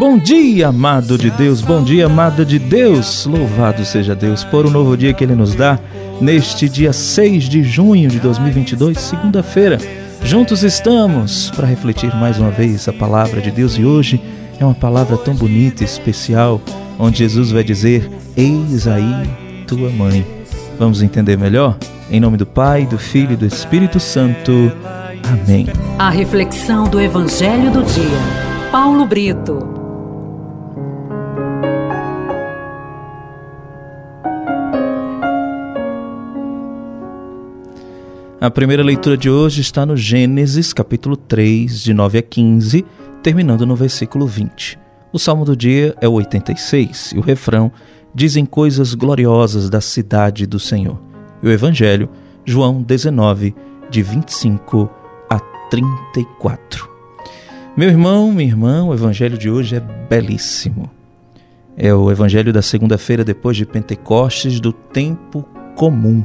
Bom dia, amado de Deus, bom dia, amada de Deus. Louvado seja Deus por um novo dia que Ele nos dá neste dia 6 de junho de 2022, segunda-feira. Juntos estamos para refletir mais uma vez a palavra de Deus e hoje é uma palavra tão bonita e especial, onde Jesus vai dizer: Eis aí tua mãe. Vamos entender melhor? Em nome do Pai, do Filho e do Espírito Santo. Amém. A reflexão do Evangelho do Dia. Paulo Brito. A primeira leitura de hoje está no Gênesis, capítulo 3, de 9 a 15, terminando no versículo 20. O salmo do dia é o 86 e o refrão dizem coisas gloriosas da cidade do Senhor. E o evangelho, João 19, de 25 a 34. Meu irmão, minha irmã, o evangelho de hoje é belíssimo. É o evangelho da segunda-feira depois de Pentecostes do tempo comum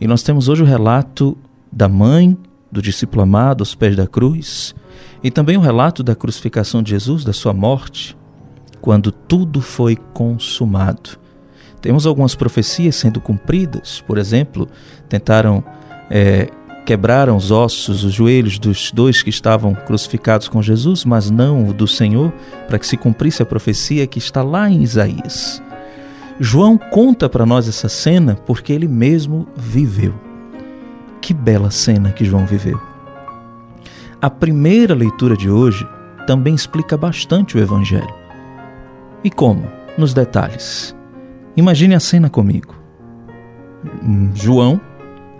e nós temos hoje o relato da mãe do discípulo amado aos pés da cruz e também o relato da crucificação de Jesus, da sua morte, quando tudo foi consumado. Temos algumas profecias sendo cumpridas, por exemplo, tentaram é, quebraram os ossos, os joelhos dos dois que estavam crucificados com Jesus, mas não o do Senhor, para que se cumprisse a profecia que está lá em Isaías. João conta para nós essa cena porque ele mesmo viveu. Que bela cena que João viveu. A primeira leitura de hoje também explica bastante o Evangelho. E como? Nos detalhes. Imagine a cena comigo. João,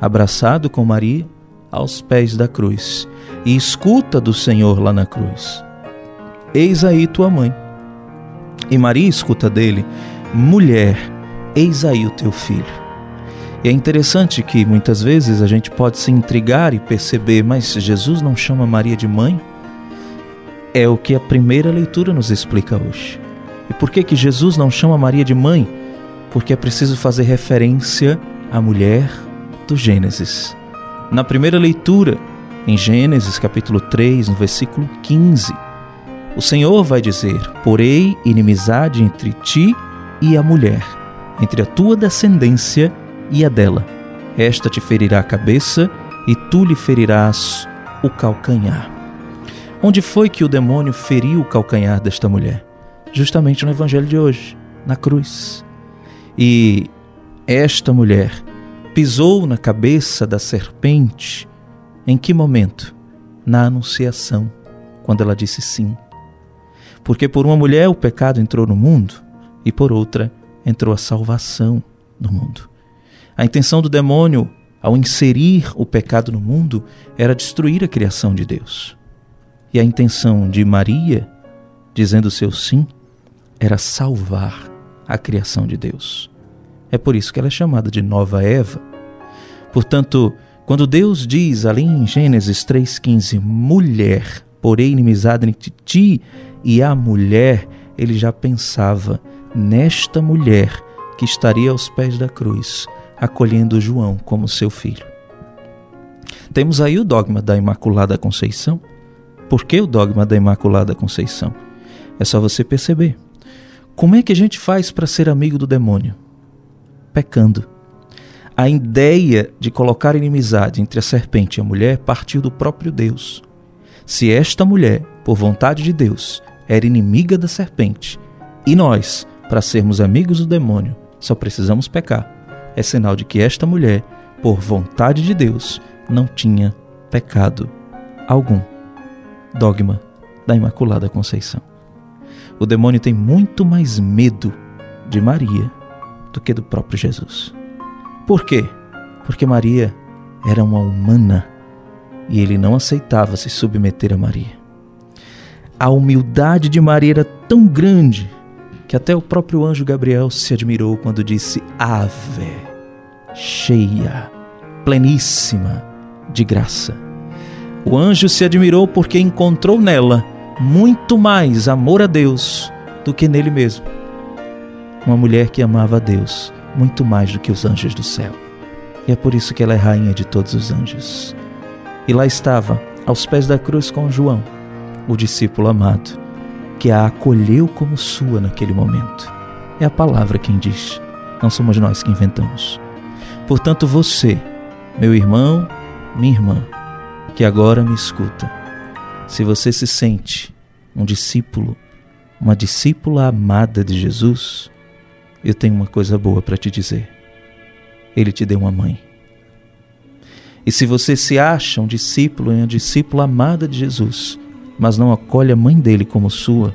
abraçado com Maria, aos pés da cruz, e escuta do Senhor lá na cruz: Eis aí tua mãe. E Maria escuta dele: mulher, eis aí o teu filho. E é interessante que muitas vezes a gente pode se intrigar e perceber, mas Jesus não chama Maria de mãe? É o que a primeira leitura nos explica hoje. E por que que Jesus não chama Maria de mãe? Porque é preciso fazer referência à mulher do Gênesis. Na primeira leitura, em Gênesis capítulo 3, no versículo 15, o Senhor vai dizer: Porei inimizade entre ti e a mulher, entre a tua descendência e a dela. Esta te ferirá a cabeça e tu lhe ferirás o calcanhar. Onde foi que o demônio feriu o calcanhar desta mulher? Justamente no evangelho de hoje, na cruz. E esta mulher pisou na cabeça da serpente em que momento? Na anunciação, quando ela disse sim. Porque por uma mulher o pecado entrou no mundo, e por outra entrou a salvação no mundo. A intenção do demônio, ao inserir o pecado no mundo, era destruir a criação de Deus. E a intenção de Maria, dizendo seu sim, era salvar a criação de Deus. É por isso que ela é chamada de Nova Eva. Portanto, quando Deus diz ali em Gênesis 3,15, mulher, porém inimizade entre ti e a mulher, ele já pensava nesta mulher que estaria aos pés da cruz, acolhendo João como seu filho. Temos aí o dogma da Imaculada Conceição. Por que o dogma da Imaculada Conceição? É só você perceber. Como é que a gente faz para ser amigo do demônio? Pecando. A ideia de colocar inimizade entre a serpente e a mulher partiu do próprio Deus. Se esta mulher, por vontade de Deus, era inimiga da serpente, e nós, para sermos amigos do demônio, só precisamos pecar. É sinal de que esta mulher, por vontade de Deus, não tinha pecado algum. Dogma da Imaculada Conceição. O demônio tem muito mais medo de Maria do que do próprio Jesus. Por quê? Porque Maria era uma humana e ele não aceitava se submeter a Maria. A humildade de Maria era tão grande que até o próprio anjo Gabriel se admirou quando disse Ave, cheia, pleníssima de graça. O anjo se admirou porque encontrou nela muito mais amor a Deus do que nele mesmo. Uma mulher que amava a Deus muito mais do que os anjos do céu. E é por isso que ela é rainha de todos os anjos. E lá estava, aos pés da cruz com João, o discípulo amado, que a acolheu como sua naquele momento. É a palavra quem diz, não somos nós que inventamos. Portanto, você, meu irmão, minha irmã, que agora me escuta, se você se sente um discípulo, uma discípula amada de Jesus, eu tenho uma coisa boa para te dizer. Ele te deu uma mãe. E se você se acha um discípulo e uma discípula amada de Jesus, mas não acolhe a mãe dele como sua,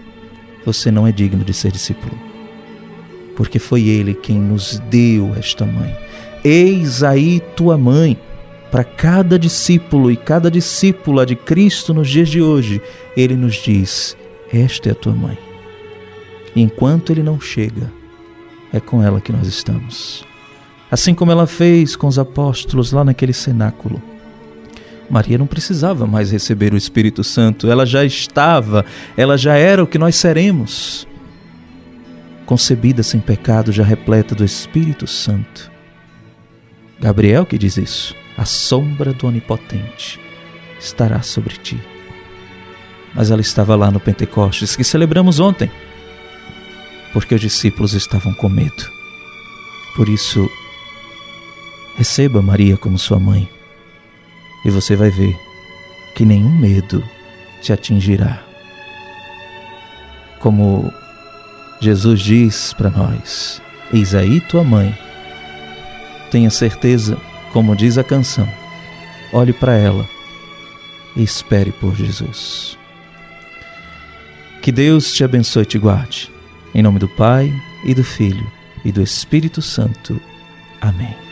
você não é digno de ser discípulo. Porque foi ele quem nos deu esta mãe. Eis aí tua mãe. Para cada discípulo e cada discípula de Cristo nos dias de hoje, ele nos diz: Esta é a tua mãe. E enquanto ele não chega, é com ela que nós estamos. Assim como ela fez com os apóstolos lá naquele cenáculo. Maria não precisava mais receber o Espírito Santo, ela já estava, ela já era o que nós seremos. Concebida sem pecado, já repleta do Espírito Santo. Gabriel que diz isso a sombra do Onipotente estará sobre ti. Mas ela estava lá no Pentecostes, que celebramos ontem, porque os discípulos estavam com medo. Por isso, receba Maria como sua mãe, e você vai ver que nenhum medo te atingirá. Como Jesus diz para nós: Eis aí tua mãe. Tenha certeza como diz a canção, olhe para ela e espere por Jesus. Que Deus te abençoe e te guarde. Em nome do Pai, e do Filho, e do Espírito Santo. Amém.